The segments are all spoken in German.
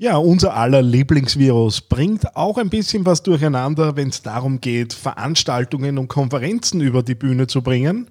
Ja, unser aller Lieblingsvirus bringt auch ein bisschen was durcheinander, wenn es darum geht, Veranstaltungen und Konferenzen über die Bühne zu bringen.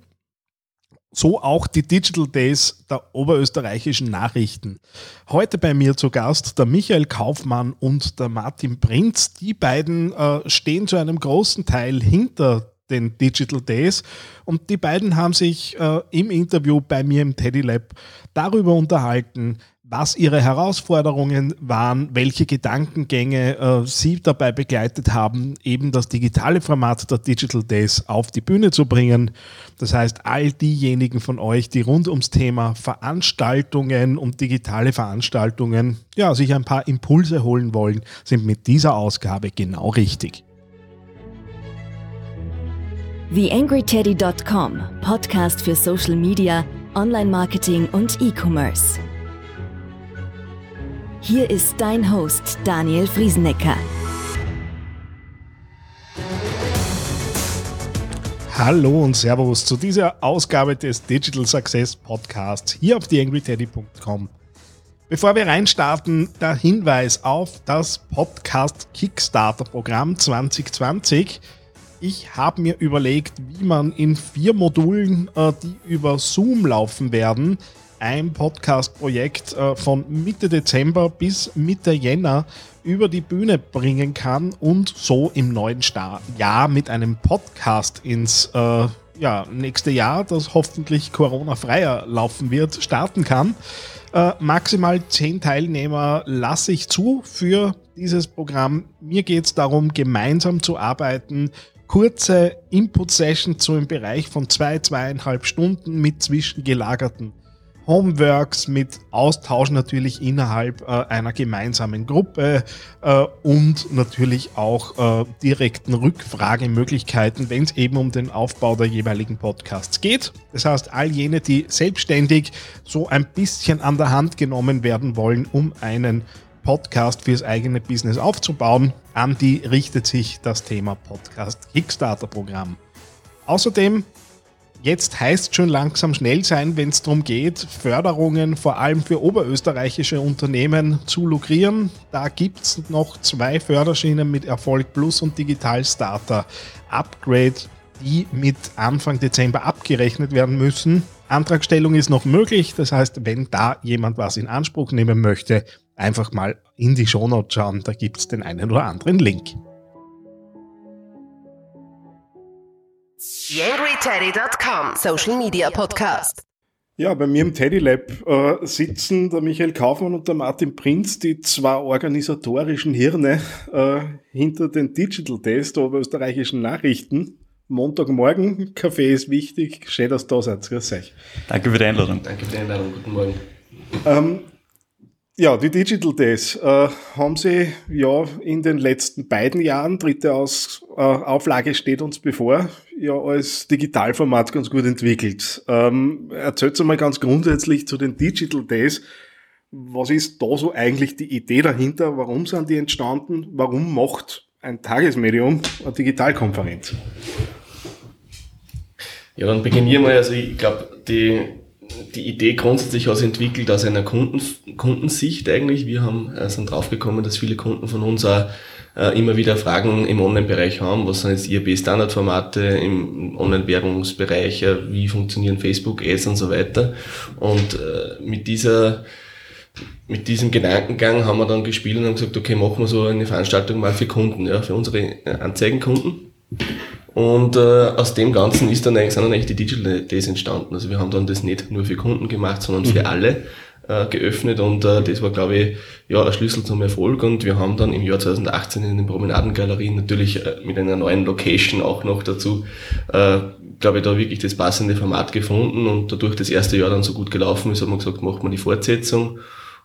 So auch die Digital Days der oberösterreichischen Nachrichten. Heute bei mir zu Gast der Michael Kaufmann und der Martin Prinz. Die beiden äh, stehen zu einem großen Teil hinter den Digital Days. Und die beiden haben sich äh, im Interview bei mir im Teddy Lab darüber unterhalten, was ihre Herausforderungen waren, welche Gedankengänge äh, sie dabei begleitet haben, eben das digitale Format der Digital Days auf die Bühne zu bringen. Das heißt, all diejenigen von euch, die rund ums Thema Veranstaltungen und digitale Veranstaltungen ja, sich ein paar Impulse holen wollen, sind mit dieser Ausgabe genau richtig. TheAngryTeddy.com, Podcast für Social Media, Online-Marketing und E-Commerce. Hier ist dein Host Daniel Friesenecker. Hallo und Servus zu dieser Ausgabe des Digital Success Podcasts hier auf TheAngryTeddy.com. Bevor wir reinstarten, der Hinweis auf das Podcast Kickstarter Programm 2020 ich habe mir überlegt, wie man in vier Modulen, äh, die über Zoom laufen werden, ein Podcast-Projekt äh, von Mitte Dezember bis Mitte Jänner über die Bühne bringen kann und so im neuen Star Jahr mit einem Podcast ins äh, ja, nächste Jahr, das hoffentlich Corona-freier laufen wird, starten kann. Äh, maximal zehn Teilnehmer lasse ich zu für dieses Programm. Mir geht es darum, gemeinsam zu arbeiten, kurze Input-Session zu im Bereich von zwei, zweieinhalb Stunden mit zwischengelagerten Homeworks, mit Austausch natürlich innerhalb äh, einer gemeinsamen Gruppe äh, und natürlich auch äh, direkten Rückfragemöglichkeiten, wenn es eben um den Aufbau der jeweiligen Podcasts geht. Das heißt, all jene, die selbstständig so ein bisschen an der Hand genommen werden wollen, um einen Podcast fürs eigene Business aufzubauen. An die richtet sich das Thema Podcast Kickstarter Programm. Außerdem, jetzt heißt schon langsam schnell sein, wenn es darum geht, Förderungen vor allem für oberösterreichische Unternehmen zu lukrieren. Da gibt es noch zwei Förderschienen mit Erfolg Plus und Digital Starter Upgrade, die mit Anfang Dezember abgerechnet werden müssen. Antragstellung ist noch möglich, das heißt, wenn da jemand was in Anspruch nehmen möchte, einfach mal in die Shownotes schauen, da gibt es den einen oder anderen Link. YangryTeddy.com Social Media Podcast. Ja, bei mir im Teddy Lab äh, sitzen der Michael Kaufmann und der Martin Prinz, die zwei organisatorischen Hirne äh, hinter den Digital Days der oberösterreichischen Nachrichten. Montagmorgen, Kaffee ist wichtig. Schön, dass ihr da seid. Grüß euch. Danke für die Einladung. Danke für die Einladung. Guten Morgen. Ähm, ja, die Digital Days äh, haben sie ja in den letzten beiden Jahren, dritte Aus, Auflage steht uns bevor, ja als Digitalformat ganz gut entwickelt. Ähm, erzählt mal ganz grundsätzlich zu den Digital Days. Was ist da so eigentlich die Idee dahinter? Warum sind die entstanden? Warum macht ein Tagesmedium eine Digitalkonferenz? Ja, dann beginnen wir mal. Also ich glaube, die die Idee grundsätzlich sich entwickelt aus einer Kunden, Kundensicht eigentlich. Wir haben, äh, sind draufgekommen, dass viele Kunden von uns auch äh, immer wieder Fragen im Online-Bereich haben. Was sind jetzt IAB-Standardformate im Online-Werbungsbereich? Äh, wie funktionieren Facebook-Ads und so weiter? Und äh, mit dieser mit diesem Gedankengang haben wir dann gespielt und haben gesagt, okay, machen wir so eine Veranstaltung mal für Kunden, ja, für unsere Anzeigenkunden. Und äh, aus dem Ganzen ist dann eigentlich, sind dann eigentlich die Digital Days entstanden. Also wir haben dann das nicht nur für Kunden gemacht, sondern für mhm. alle äh, geöffnet und äh, das war, glaube ich, ja, ein Schlüssel zum Erfolg und wir haben dann im Jahr 2018 in den Promenadengalerien natürlich äh, mit einer neuen Location auch noch dazu, äh, glaube ich, da wirklich das passende Format gefunden und dadurch das erste Jahr dann so gut gelaufen ist, hat man gesagt, macht man die Fortsetzung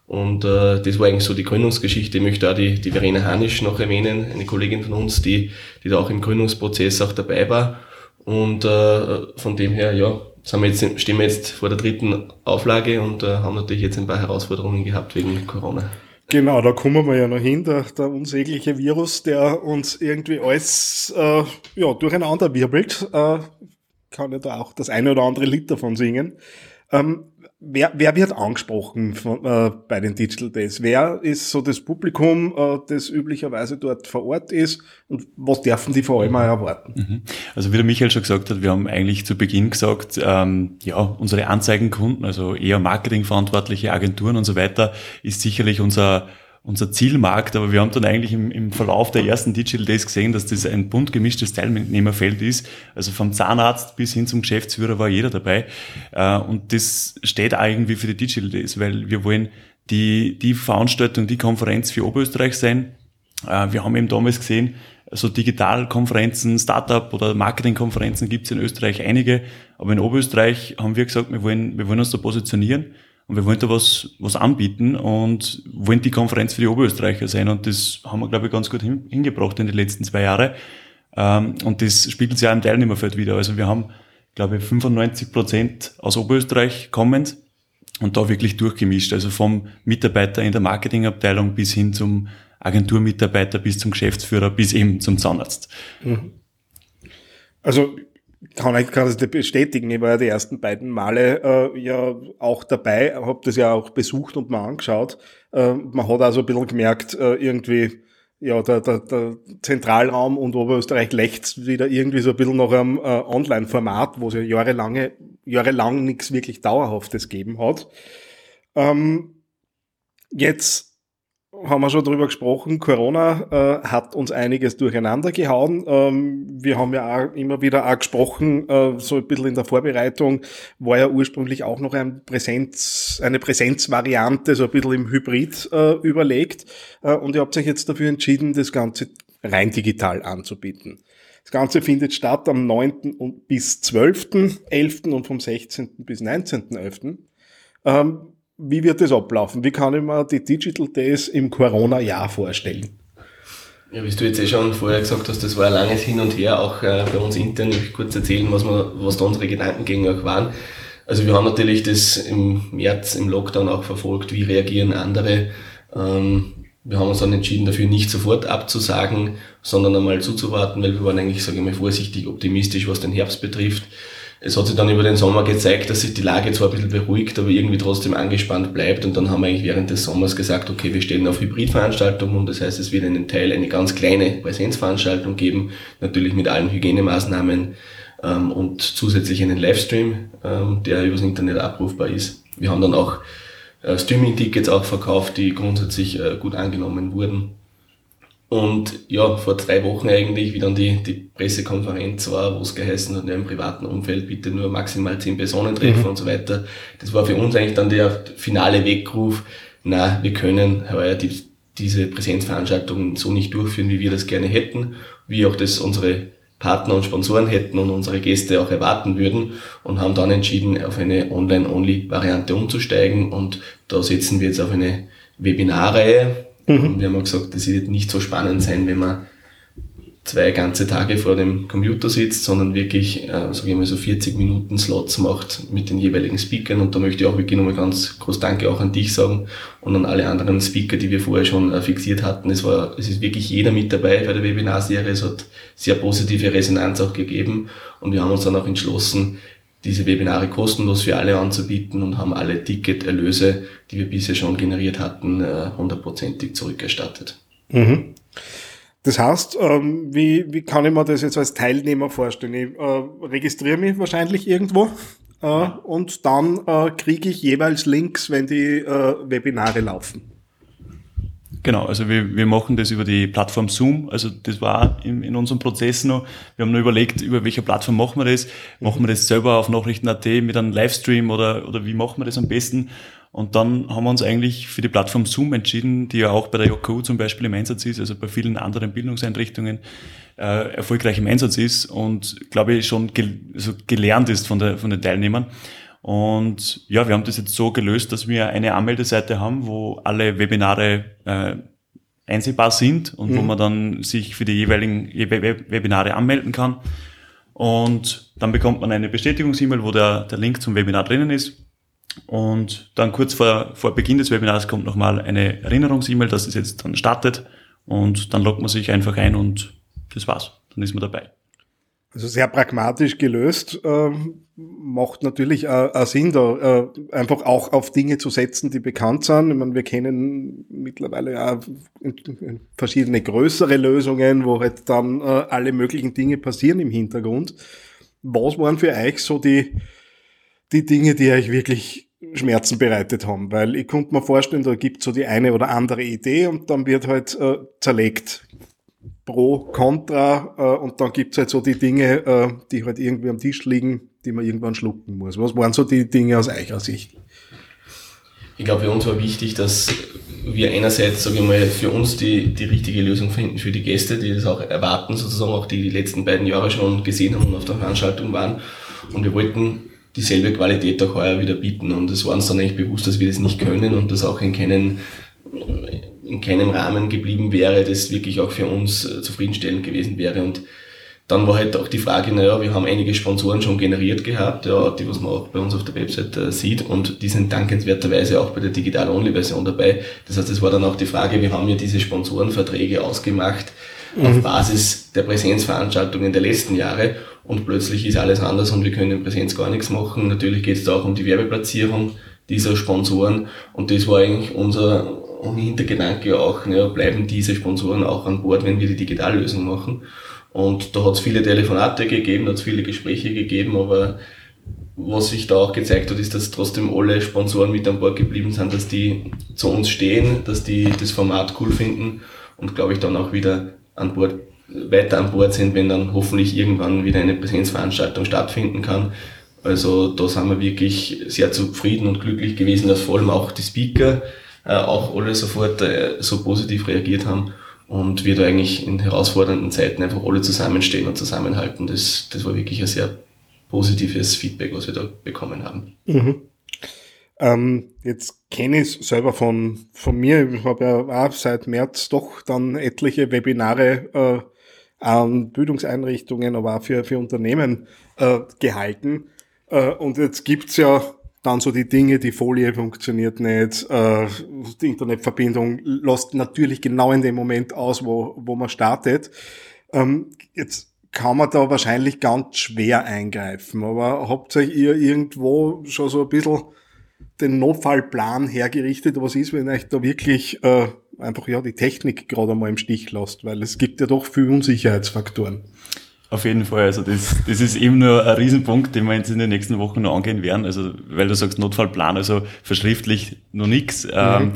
und äh, das war eigentlich so die Gründungsgeschichte. Ich möchte auch die, die Verena Hanisch noch erwähnen, eine Kollegin von uns, die, die da auch im Gründungsprozess auch dabei war. Und äh, von dem her, ja, sind wir jetzt, stehen wir jetzt vor der dritten Auflage und äh, haben natürlich jetzt ein paar Herausforderungen gehabt wegen Corona. Genau, da kommen wir ja noch hin, der, der unsägliche Virus, der uns irgendwie alles äh, ja, durcheinander wirbelt. Äh, kann ja da auch das eine oder andere Lied davon singen. Ähm, wer, wer wird angesprochen von, äh, bei den Digital Days? Wer ist so das Publikum, äh, das üblicherweise dort vor Ort ist und was dürfen die vor allem erwarten? Mhm. Also wie der Michael schon gesagt hat, wir haben eigentlich zu Beginn gesagt, ähm, ja, unsere Anzeigenkunden, also eher marketingverantwortliche Agenturen und so weiter, ist sicherlich unser unser Zielmarkt, aber wir haben dann eigentlich im, im Verlauf der ersten Digital Days gesehen, dass das ein bunt gemischtes Teilnehmerfeld ist. Also vom Zahnarzt bis hin zum Geschäftsführer war jeder dabei. Äh, und das steht auch irgendwie für die Digital Days, weil wir wollen die, die Veranstaltung, die Konferenz für Oberösterreich sein. Äh, wir haben eben damals gesehen, so Digitalkonferenzen, Startup oder Marketingkonferenzen gibt es in Österreich einige, aber in Oberösterreich haben wir gesagt, wir wollen, wir wollen uns da positionieren und wir wollen da was, was anbieten und wollen die Konferenz für die Oberösterreicher sein. Und das haben wir, glaube ich, ganz gut hin, hingebracht in den letzten zwei Jahren. Ähm, und das spiegelt sich auch im Teilnehmerfeld wieder. Also wir haben, glaube ich, 95 Prozent aus Oberösterreich kommend und da wirklich durchgemischt. Also vom Mitarbeiter in der Marketingabteilung bis hin zum Agenturmitarbeiter, bis zum Geschäftsführer, bis eben zum Zahnarzt. Mhm. Also kann ich kann das bestätigen. Ich war ja die ersten beiden Male äh, ja auch dabei, habe das ja auch besucht und mal angeschaut. Äh, man hat also ein bisschen gemerkt, äh, irgendwie, ja, der, der, der Zentralraum und Oberösterreich lächzt wieder irgendwie so ein bisschen nach einem äh, Online-Format, wo es ja jahrelange, jahrelang nichts wirklich Dauerhaftes gegeben hat. Ähm, jetzt haben wir schon drüber gesprochen. Corona äh, hat uns einiges durcheinander gehauen. Ähm, wir haben ja auch immer wieder auch gesprochen, äh, so ein bisschen in der Vorbereitung, war ja ursprünglich auch noch ein Präsenz, eine Präsenzvariante, so ein bisschen im Hybrid äh, überlegt. Äh, und ihr habt euch jetzt dafür entschieden, das Ganze rein digital anzubieten. Das Ganze findet statt am 9. bis 12.11. und vom 16. bis 19.11. Ähm, wie wird das ablaufen? Wie kann ich mir die Digital Days im Corona-Jahr vorstellen? Ja, wie du jetzt eh schon vorher gesagt hast, das war ein langes Hin und Her, auch äh, bei uns intern. Ich kurz erzählen, was, wir, was da unsere Gedankengänge auch waren. Also wir haben natürlich das im März im Lockdown auch verfolgt, wie reagieren andere. Ähm, wir haben uns dann entschieden, dafür nicht sofort abzusagen, sondern einmal zuzuwarten, weil wir waren eigentlich, sage ich mal, vorsichtig optimistisch, was den Herbst betrifft. Es hat sich dann über den Sommer gezeigt, dass sich die Lage zwar ein bisschen beruhigt, aber irgendwie trotzdem angespannt bleibt. Und dann haben wir eigentlich während des Sommers gesagt, okay, wir stellen auf Hybridveranstaltungen um. Das heißt, es wird einen Teil, eine ganz kleine Präsenzveranstaltung geben, natürlich mit allen Hygienemaßnahmen ähm, und zusätzlich einen Livestream, ähm, der übers Internet abrufbar ist. Wir haben dann auch äh, Streaming-Tickets auch verkauft, die grundsätzlich äh, gut angenommen wurden. Und ja, vor drei Wochen eigentlich, wie dann die, die Pressekonferenz war, wo es geheißen hat, ja, im privaten Umfeld bitte nur maximal zehn Personen treffen mhm. und so weiter. Das war für uns eigentlich dann der finale Weckruf, na, wir können heuer die, diese Präsenzveranstaltungen so nicht durchführen, wie wir das gerne hätten, wie auch das unsere Partner und Sponsoren hätten und unsere Gäste auch erwarten würden und haben dann entschieden, auf eine Online-Only-Variante umzusteigen und da setzen wir jetzt auf eine Webinarreihe, Mhm. Und wir haben auch gesagt, das wird nicht so spannend sein, wenn man zwei ganze Tage vor dem Computer sitzt, sondern wirklich, äh, ich mal, so 40 Minuten Slots macht mit den jeweiligen Speakern. Und da möchte ich auch wirklich nochmal ganz groß Danke auch an dich sagen und an alle anderen Speaker, die wir vorher schon äh, fixiert hatten. Es war, es ist wirklich jeder mit dabei bei der Webinarserie. Es hat sehr positive Resonanz auch gegeben. Und wir haben uns dann auch entschlossen, diese Webinare kostenlos für alle anzubieten und haben alle Ticketerlöse, die wir bisher schon generiert hatten, äh, hundertprozentig zurückerstattet. Mhm. Das heißt, ähm, wie, wie kann ich mir das jetzt als Teilnehmer vorstellen? Ich äh, registriere mich wahrscheinlich irgendwo äh, und dann äh, kriege ich jeweils Links, wenn die äh, Webinare laufen. Genau, also wir, wir machen das über die Plattform Zoom. Also das war in, in unserem Prozess noch. Wir haben nur überlegt, über welche Plattform machen wir das. Machen wir das selber auf Nachrichten.at mit einem Livestream oder, oder wie machen wir das am besten? Und dann haben wir uns eigentlich für die Plattform Zoom entschieden, die ja auch bei der JKU zum Beispiel im Einsatz ist, also bei vielen anderen Bildungseinrichtungen äh, erfolgreich im Einsatz ist und glaube ich schon gel also gelernt ist von, der, von den Teilnehmern. Und ja, wir haben das jetzt so gelöst, dass wir eine Anmeldeseite haben, wo alle Webinare äh, einsehbar sind und mhm. wo man dann sich für die jeweiligen Webinare anmelden kann. Und dann bekommt man eine Bestätigungs-E-Mail, wo der, der Link zum Webinar drinnen ist. Und dann kurz vor, vor Beginn des Webinars kommt nochmal eine Erinnerungs-E-Mail, dass es jetzt dann startet. Und dann loggt man sich einfach ein und das war's. Dann ist man dabei. Also sehr pragmatisch gelöst, äh, macht natürlich auch Sinn, da äh, einfach auch auf Dinge zu setzen, die bekannt sind. Ich meine, wir kennen mittlerweile ja verschiedene größere Lösungen, wo halt dann äh, alle möglichen Dinge passieren im Hintergrund. Was waren für euch so die, die Dinge, die euch wirklich Schmerzen bereitet haben? Weil ich konnte mir vorstellen, da gibt so die eine oder andere Idee und dann wird halt äh, zerlegt Pro, Contra äh, und dann gibt's halt so die Dinge, äh, die halt irgendwie am Tisch liegen, die man irgendwann schlucken muss. Was waren so die Dinge aus eurer Sicht? Ich glaube, für uns war wichtig, dass wir einerseits, sage ich mal, für uns die, die richtige Lösung finden für die Gäste, die das auch erwarten, sozusagen auch die die letzten beiden Jahre schon gesehen haben und auf der Veranstaltung waren. Und wir wollten dieselbe Qualität auch heuer wieder bieten. Und es war uns dann eigentlich bewusst, dass wir das nicht können und das auch in keinen in keinem Rahmen geblieben wäre, das wirklich auch für uns äh, zufriedenstellend gewesen wäre. Und dann war halt auch die Frage, naja, wir haben einige Sponsoren schon generiert gehabt, ja, die was man auch bei uns auf der Website äh, sieht und die sind dankenswerterweise auch bei der Digital-Only-Version dabei. Das heißt, es war dann auch die Frage, wir haben ja diese Sponsorenverträge ausgemacht mhm. auf Basis der Präsenzveranstaltungen der letzten Jahre und plötzlich ist alles anders und wir können in Präsenz gar nichts machen. Natürlich geht es da auch um die Werbeplatzierung dieser Sponsoren und das war eigentlich unser und Hintergedanke auch, ja, bleiben diese Sponsoren auch an Bord, wenn wir die Digitallösung machen. Und da hat es viele Telefonate gegeben, hat es viele Gespräche gegeben, aber was sich da auch gezeigt hat, ist, dass trotzdem alle Sponsoren mit an Bord geblieben sind, dass die zu uns stehen, dass die das Format cool finden und glaube ich dann auch wieder an Bord, weiter an Bord sind, wenn dann hoffentlich irgendwann wieder eine Präsenzveranstaltung stattfinden kann. Also da sind wir wirklich sehr zufrieden und glücklich gewesen, dass vor allem auch die Speaker äh, auch alle sofort äh, so positiv reagiert haben und wir da eigentlich in herausfordernden Zeiten einfach alle zusammenstehen und zusammenhalten. Das, das war wirklich ein sehr positives Feedback, was wir da bekommen haben. Mhm. Ähm, jetzt kenne ich es selber von, von mir. Ich habe ja auch seit März doch dann etliche Webinare äh, an Bildungseinrichtungen, aber auch für, für Unternehmen äh, gehalten. Äh, und jetzt gibt's ja dann so die Dinge, die Folie funktioniert nicht, äh, die Internetverbindung lässt natürlich genau in dem Moment aus, wo, wo man startet. Ähm, jetzt kann man da wahrscheinlich ganz schwer eingreifen, aber habt ihr irgendwo schon so ein bisschen den Notfallplan hergerichtet, was ist, wenn euch da wirklich äh, einfach ja die Technik gerade einmal im Stich lasst, weil es gibt ja doch viel Unsicherheitsfaktoren. Auf jeden Fall. Also das, das ist eben nur ein Riesenpunkt, den wir jetzt in den nächsten Wochen noch angehen werden. Also weil du sagst Notfallplan, also verschriftlich noch nichts. Mhm. Ähm,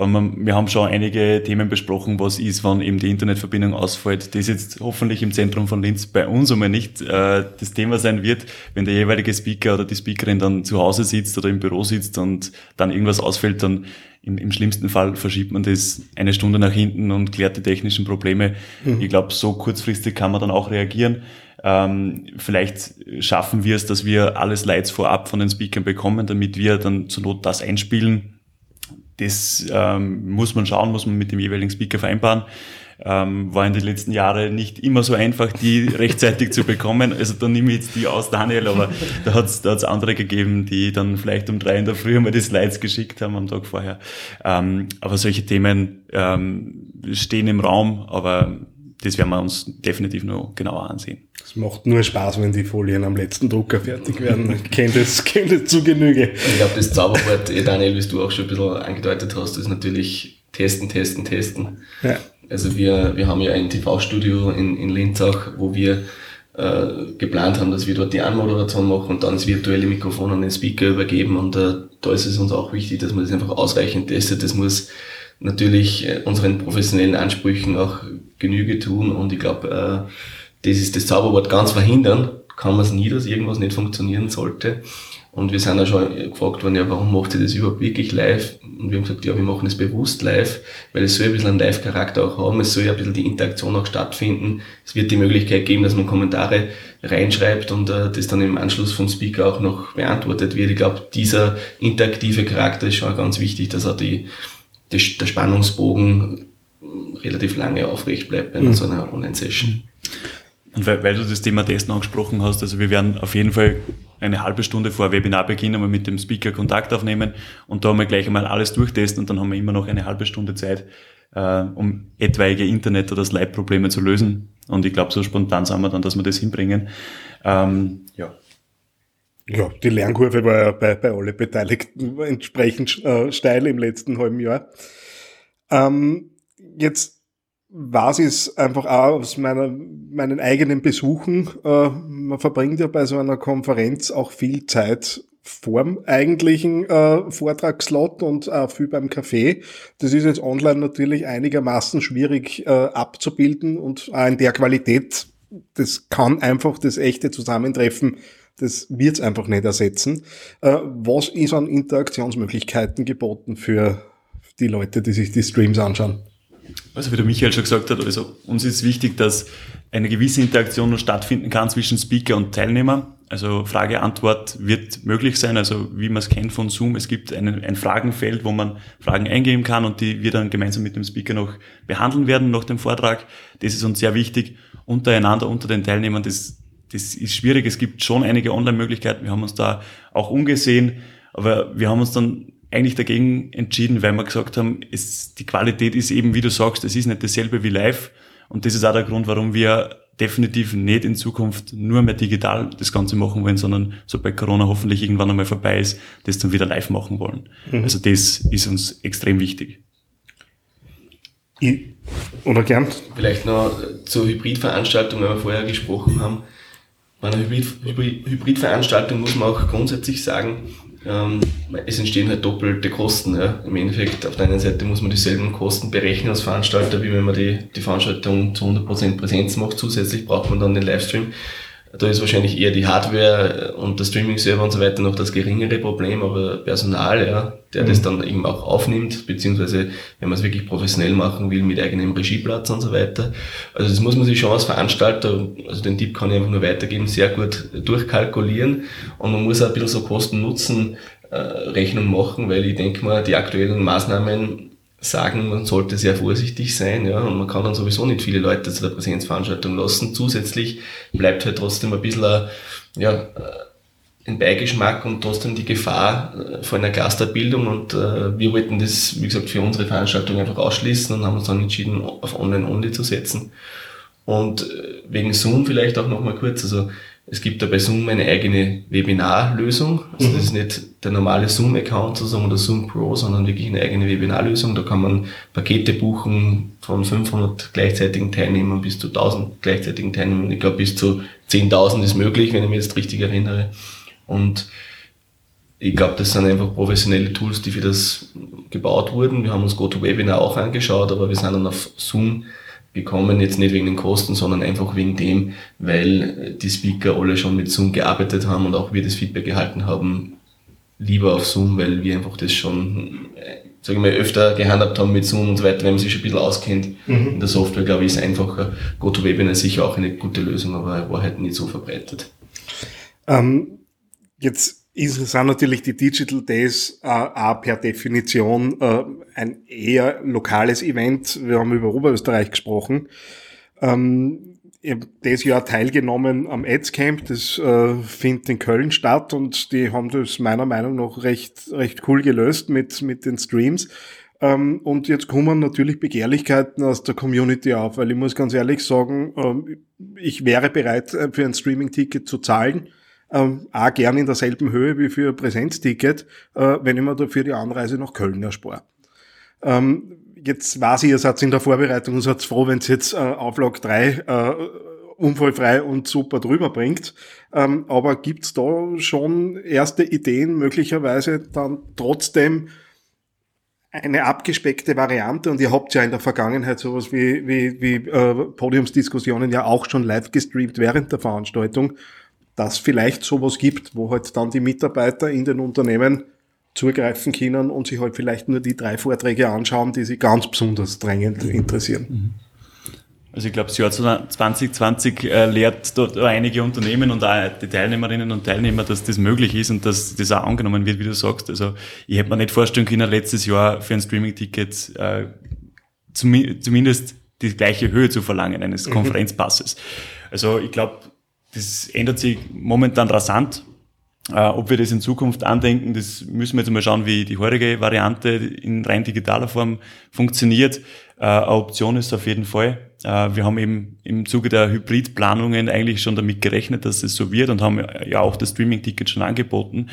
aber wir haben schon einige Themen besprochen, was ist, wann eben die Internetverbindung ausfällt. Das jetzt hoffentlich im Zentrum von Linz bei uns einmal nicht äh, das Thema sein wird, wenn der jeweilige Speaker oder die Speakerin dann zu Hause sitzt oder im Büro sitzt und dann irgendwas ausfällt, dann im, im schlimmsten Fall verschiebt man das eine Stunde nach hinten und klärt die technischen Probleme. Mhm. Ich glaube, so kurzfristig kann man dann auch reagieren. Ähm, vielleicht schaffen wir es, dass wir alle Slides vorab von den Speakern bekommen, damit wir dann zur Not das einspielen. Das ähm, muss man schauen, muss man mit dem jeweiligen Speaker vereinbaren. Ähm, war in den letzten Jahren nicht immer so einfach, die rechtzeitig zu bekommen. Also da nehme ich jetzt die aus, Daniel, aber da hat es da hat's andere gegeben, die dann vielleicht um drei in der Früh mal die Slides geschickt haben am Tag vorher. Ähm, aber solche Themen ähm, stehen im Raum, aber das werden wir uns definitiv noch genauer ansehen. Es macht nur Spaß, wenn die Folien am letzten Drucker fertig werden. Ich kenne das, kenn das zu Genüge. Ich glaube, das Zauberwort, eh, Daniel, wie du auch schon ein bisschen angedeutet hast, ist natürlich testen, testen, testen. Ja. Also wir, wir haben ja ein TV-Studio in, in Linz auch, wo wir äh, geplant haben, dass wir dort die Anmoderation machen und dann das virtuelle Mikrofon an den Speaker übergeben. Und äh, da ist es uns auch wichtig, dass man das einfach ausreichend testet. Das muss natürlich äh, unseren professionellen Ansprüchen auch Genüge tun. Und ich glaube, äh, das ist das Zauberwort ganz verhindern. Kann man es nie, dass irgendwas nicht funktionieren sollte. Und wir sind ja schon gefragt worden, ja, warum macht ihr das überhaupt wirklich live? Und wir haben gesagt, ja, wir machen es bewusst live, weil es soll ein bisschen einen Live-Charakter auch haben, es soll ja ein bisschen die Interaktion auch stattfinden. Es wird die Möglichkeit geben, dass man Kommentare reinschreibt und äh, das dann im Anschluss vom Speaker auch noch beantwortet wird. Ich glaube, dieser interaktive Charakter ist schon ganz wichtig, dass auch die, die der Spannungsbogen relativ lange aufrecht bleibt bei mhm. so einer Online-Session. Und weil, weil du das Thema Testen angesprochen hast, also wir werden auf jeden Fall eine halbe Stunde vor Webinarbeginn einmal mit dem Speaker Kontakt aufnehmen und da einmal gleich einmal alles durchtesten und dann haben wir immer noch eine halbe Stunde Zeit, äh, um etwaige Internet- oder Slide-Probleme zu lösen. Und ich glaube, so spontan sind wir dann, dass wir das hinbringen. Ähm, ja. Ja, die Lernkurve war ja bei, bei alle Beteiligten entsprechend äh, steil im letzten halben Jahr. Ähm, jetzt war es einfach auch aus meiner, meinen eigenen Besuchen. Äh, man verbringt ja bei so einer Konferenz auch viel Zeit vorm eigentlichen äh, Vortragslot und äh, viel beim Café. Das ist jetzt online natürlich einigermaßen schwierig äh, abzubilden und auch in der Qualität, das kann einfach das echte Zusammentreffen das wird es einfach nicht ersetzen. Äh, was ist an Interaktionsmöglichkeiten geboten für die Leute, die sich die Streams anschauen? Also wie der Michael schon gesagt hat, also uns ist wichtig, dass eine gewisse Interaktion nur stattfinden kann zwischen Speaker und Teilnehmer. Also Frage-Antwort wird möglich sein, also wie man es kennt von Zoom. Es gibt ein, ein Fragenfeld, wo man Fragen eingeben kann und die wir dann gemeinsam mit dem Speaker noch behandeln werden nach dem Vortrag. Das ist uns sehr wichtig. Untereinander, unter den Teilnehmern, das das ist schwierig. Es gibt schon einige Online-Möglichkeiten. Wir haben uns da auch umgesehen, aber wir haben uns dann eigentlich dagegen entschieden, weil wir gesagt haben, es, die Qualität ist eben, wie du sagst, es ist nicht dasselbe wie live. Und das ist auch der Grund, warum wir definitiv nicht in Zukunft nur mehr digital das Ganze machen wollen, sondern sobald Corona hoffentlich irgendwann einmal vorbei ist, das dann wieder live machen wollen. Mhm. Also das ist uns extrem wichtig. Ich, oder gern? Vielleicht noch zur Hybridveranstaltung, weil wir vorher gesprochen haben. Bei einer Hybrid, Hybrid, Hybridveranstaltung muss man auch grundsätzlich sagen, ähm, es entstehen halt doppelte Kosten. Ja. Im Endeffekt, auf der einen Seite muss man dieselben Kosten berechnen als Veranstalter, wie wenn man die, die Veranstaltung zu 100% Präsenz macht. Zusätzlich braucht man dann den Livestream. Da ist wahrscheinlich eher die Hardware und der Streaming-Server und so weiter noch das geringere Problem, aber Personal, ja, der mhm. das dann eben auch aufnimmt, beziehungsweise wenn man es wirklich professionell machen will, mit eigenem Regieplatz und so weiter. Also das muss man sich schon als Veranstalter, also den Tipp kann ich einfach nur weitergeben, sehr gut durchkalkulieren und man muss auch ein bisschen so Kosten-Nutzen äh, Rechnung machen, weil ich denke mal, die aktuellen Maßnahmen sagen, man sollte sehr vorsichtig sein, ja, und man kann dann sowieso nicht viele Leute zu der Präsenzveranstaltung lassen. Zusätzlich bleibt halt trotzdem ein bisschen ein, ja, ein Beigeschmack und trotzdem die Gefahr äh, vor einer Clusterbildung und äh, wir wollten das, wie gesagt, für unsere Veranstaltung einfach ausschließen und haben uns dann entschieden, auf Online-Only zu setzen. Und äh, wegen Zoom vielleicht auch nochmal kurz, also es gibt da bei Zoom eine eigene Webinarlösung. Also das ist nicht der normale Zoom-Account sozusagen oder Zoom Pro, sondern wirklich eine eigene Webinarlösung. Da kann man Pakete buchen von 500 gleichzeitigen Teilnehmern bis zu 1000 gleichzeitigen Teilnehmern. Ich glaube, bis zu 10.000 ist möglich, wenn ich mich jetzt richtig erinnere. Und ich glaube, das sind einfach professionelle Tools, die für das gebaut wurden. Wir haben uns GoToWebinar auch angeschaut, aber wir sind dann auf Zoom gekommen, jetzt nicht wegen den Kosten, sondern einfach wegen dem, weil die Speaker alle schon mit Zoom gearbeitet haben und auch wir das Feedback gehalten haben, lieber auf Zoom, weil wir einfach das schon, sage ich mal, öfter gehandhabt haben mit Zoom und so weiter, wenn man sich schon ein bisschen auskennt. Mhm. In der Software, glaube ich, ist einfacher. GoToWebinar ist sicher auch eine gute Lösung, aber war halt nicht so verbreitet. Ähm, jetzt sind natürlich die Digital Days äh, auch per Definition äh, ein eher lokales Event. Wir haben über Oberösterreich gesprochen. Ähm, ich habe dieses Jahr teilgenommen am Ads Camp, das äh, findet in Köln statt und die haben das meiner Meinung nach recht, recht cool gelöst mit, mit den Streams. Ähm, und jetzt kommen natürlich Begehrlichkeiten aus der Community auf, weil ich muss ganz ehrlich sagen, ähm, ich wäre bereit, äh, für ein Streaming-Ticket zu zahlen ähm, auch gern in derselben Höhe wie für Präsenzticket, äh, wenn ich mir dafür die Anreise nach Köln erspare. Ähm, jetzt weiß ich, ihr seid in der Vorbereitung und seid froh, wenn es jetzt äh, Auflag 3 äh, unfallfrei und super drüber bringt. Ähm, aber gibt's da schon erste Ideen, möglicherweise dann trotzdem eine abgespeckte Variante und ihr habt ja in der Vergangenheit sowas wie, wie, wie äh, Podiumsdiskussionen ja auch schon live gestreamt während der Veranstaltung dass vielleicht sowas gibt, wo halt dann die Mitarbeiter in den Unternehmen zugreifen können und sich halt vielleicht nur die drei Vorträge anschauen, die sie ganz besonders drängend interessieren. Mhm. Also ich glaube, das Jahr 2020 äh, lehrt dort einige Unternehmen und auch die Teilnehmerinnen und Teilnehmer, dass das möglich ist und dass das auch angenommen wird, wie du sagst. Also ich hätte mir nicht vorstellen können, letztes Jahr für ein Streaming-Ticket äh, zum, zumindest die gleiche Höhe zu verlangen eines mhm. Konferenzpasses. Also ich glaube, das ändert sich momentan rasant. Äh, ob wir das in Zukunft andenken, das müssen wir jetzt mal schauen, wie die heurige Variante in rein digitaler Form funktioniert. Äh, eine Option ist auf jeden Fall. Äh, wir haben eben im Zuge der Hybridplanungen eigentlich schon damit gerechnet, dass es so wird und haben ja auch das Streaming-Ticket schon angeboten.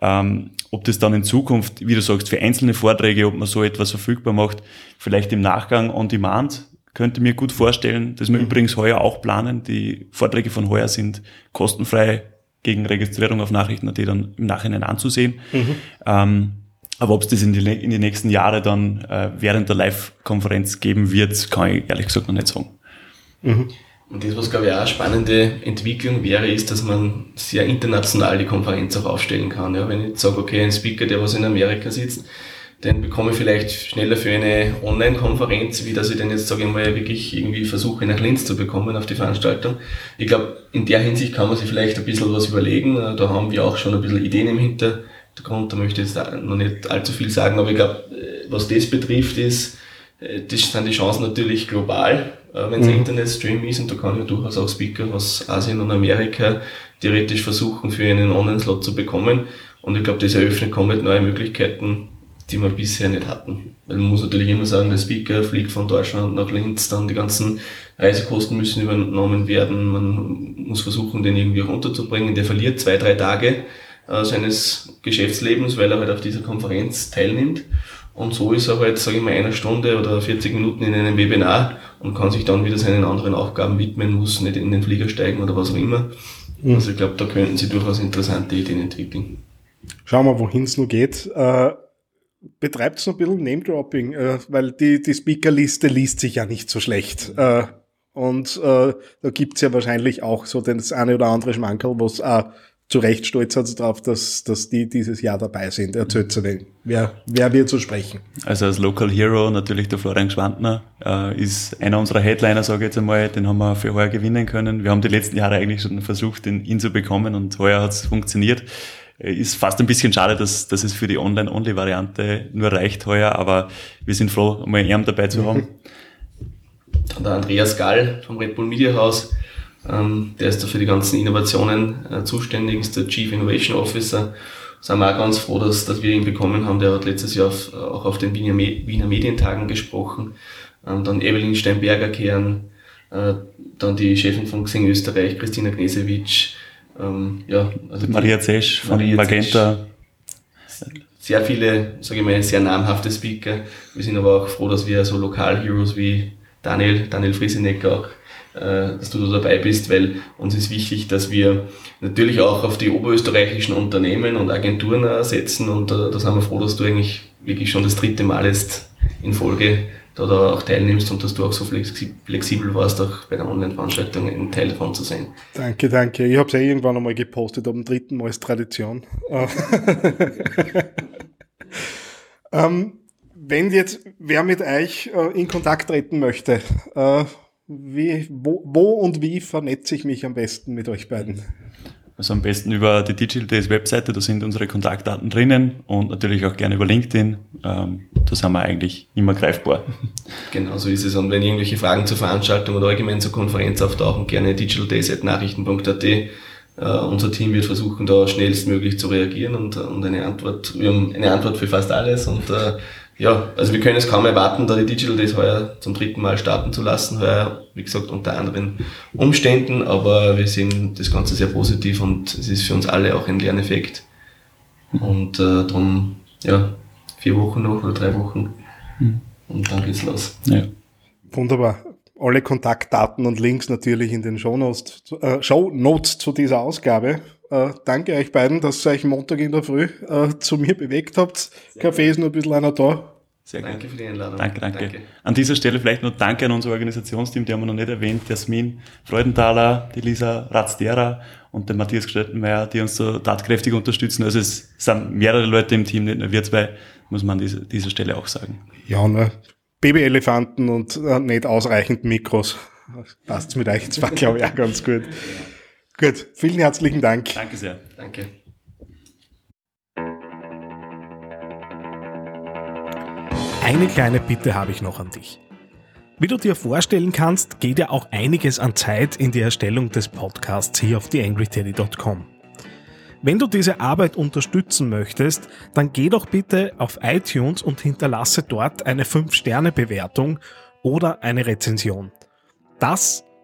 Ähm, ob das dann in Zukunft, wie du sagst, für einzelne Vorträge, ob man so etwas verfügbar macht, vielleicht im Nachgang on demand, könnte mir gut vorstellen, dass wir mhm. übrigens heuer auch planen. Die Vorträge von heuer sind kostenfrei gegen Registrierung auf Nachrichten.at dann im Nachhinein anzusehen. Mhm. Ähm, aber ob es das in die, in die nächsten Jahre dann äh, während der Live-Konferenz geben wird, kann ich ehrlich gesagt noch nicht sagen. Mhm. Und das, was glaube ich auch eine spannende Entwicklung wäre, ist, dass man sehr international die Konferenz auch aufstellen kann. Ja, wenn ich jetzt sage, okay, ein Speaker, der was in Amerika sitzt, den bekomme ich vielleicht schneller für eine Online-Konferenz, wie dass ich den jetzt, sage ich mal, wirklich irgendwie versuche, nach Linz zu bekommen auf die Veranstaltung. Ich glaube, in der Hinsicht kann man sich vielleicht ein bisschen was überlegen. Da haben wir auch schon ein bisschen Ideen im Hintergrund, da möchte ich jetzt noch nicht allzu viel sagen, aber ich glaube, äh, was das betrifft, ist, äh, das sind die Chancen natürlich global, äh, wenn es mhm. ein Internetstream ist und da kann ja durchaus auch Speaker aus Asien und Amerika theoretisch versuchen, für einen Online-Slot zu bekommen. Und ich glaube, das eröffnet komplett neue Möglichkeiten, die wir bisher nicht hatten. Weil man muss natürlich immer sagen, der Speaker fliegt von Deutschland nach Linz, dann die ganzen Reisekosten müssen übernommen werden, man muss versuchen, den irgendwie runterzubringen. Der verliert zwei, drei Tage äh, seines Geschäftslebens, weil er halt auf dieser Konferenz teilnimmt. Und so ist er halt, sage ich mal, eine Stunde oder 40 Minuten in einem Webinar und kann sich dann wieder seinen anderen Aufgaben widmen, muss nicht in den Flieger steigen oder was auch immer. Mhm. Also ich glaube, da könnten sie durchaus interessante Ideen entwickeln. Schauen wir, wohin es nur geht. Äh betreibt so ein bisschen Name-Dropping, äh, weil die, die Speakerliste liest sich ja nicht so schlecht. Äh, und äh, da gibt's ja wahrscheinlich auch so das eine oder andere Schmankerl, was äh, zu Recht stolz hat darauf, dass, dass die dieses Jahr dabei sind. Erzählt zu den, wer, wer wird zu sprechen? Also als Local Hero natürlich der Florian Schwantner äh, ist einer unserer Headliner, sage ich jetzt einmal, den haben wir für heuer gewinnen können. Wir haben die letzten Jahre eigentlich schon versucht, ihn, ihn zu bekommen und heuer hat's funktioniert. Äh, ist fast ein bisschen schade, dass, dass es für die Online-Only-Variante nur reicht heuer, aber wir sind froh, mal einen dabei zu haben. Dann der Andreas Gall vom Red Bull Media House, ähm, der ist da für die ganzen Innovationen äh, zuständig, ist der Chief Innovation Officer. Sind wir auch ganz froh, dass, dass wir ihn bekommen haben. Der hat letztes Jahr auf, auch auf den Wiener, Wiener Medientagen gesprochen. Ähm, dann Evelyn Steinberger-Kern, äh, dann die Chefin von Xing Österreich, Christina Gnesewitsch, ähm, ja, also Maria Zesch von Maria Magenta. Sehr viele, sage ich mal, sehr namhafte Speaker. Wir sind aber auch froh, dass wir so Lokal-Heroes wie Daniel, Daniel Frieseneck auch, äh, dass du da dabei bist, weil uns ist wichtig, dass wir natürlich auch auf die oberösterreichischen Unternehmen und Agenturen setzen und äh, da sind wir froh, dass du eigentlich wirklich schon das dritte Mal jetzt in Folge da, da auch teilnimmst und dass du auch so flexibel warst, auch bei der Online-Veranstaltung ein Teil davon zu sein. Danke, danke. Ich habe es ja irgendwann einmal gepostet, am dritten Mal ist Tradition. ähm, wenn jetzt wer mit euch äh, in Kontakt treten möchte, äh, wie, wo, wo und wie vernetze ich mich am besten mit euch beiden? Also am besten über die Digital Days Webseite, da sind unsere Kontaktdaten drinnen und natürlich auch gerne über LinkedIn. Ähm, da sind wir eigentlich immer greifbar. Genau so ist es. Und wenn irgendwelche Fragen zur Veranstaltung oder allgemein zur Konferenz auftauchen, gerne digitaldays.nachrichten.at. Uh, unser Team wird versuchen, da schnellstmöglich zu reagieren und, und eine Antwort, wir haben eine Antwort für fast alles und uh, ja, also wir können es kaum erwarten, da die Digital Days heuer zum dritten Mal starten zu lassen. Heuer, wie gesagt, unter anderen Umständen, aber wir sehen das Ganze sehr positiv und es ist für uns alle auch ein Lerneffekt. Und äh, darum, ja, vier Wochen noch oder drei Wochen mhm. und dann geht's los. Ja. Wunderbar. Alle Kontaktdaten und Links natürlich in den Show Notes, äh, Show Notes zu dieser Ausgabe. Äh, danke euch beiden, dass ihr euch Montag in der Früh äh, zu mir bewegt habt. Sehr Kaffee ist nur ein bisschen einer da. Sehr danke gut. für die Einladung. Danke, danke, danke, An dieser Stelle vielleicht noch Danke an unser Organisationsteam, die haben wir noch nicht erwähnt. Jasmin Freudenthaler, die Lisa Razdera und der Matthias Gestettenmeier, die uns so tatkräftig unterstützen. Also es sind mehrere Leute im Team, nicht nur wir zwei, muss man an dieser, dieser Stelle auch sagen. Ja, ne? Babyelefanten und äh, nicht ausreichend Mikros. Passt mit euch zwar, glaube ich, auch ganz gut. Gut, vielen herzlichen Dank. Danke sehr. Danke. Eine kleine Bitte habe ich noch an dich. Wie du dir vorstellen kannst, geht ja auch einiges an Zeit in die Erstellung des Podcasts hier auf theangryteddy.com. Wenn du diese Arbeit unterstützen möchtest, dann geh doch bitte auf iTunes und hinterlasse dort eine 5-Sterne-Bewertung oder eine Rezension. Das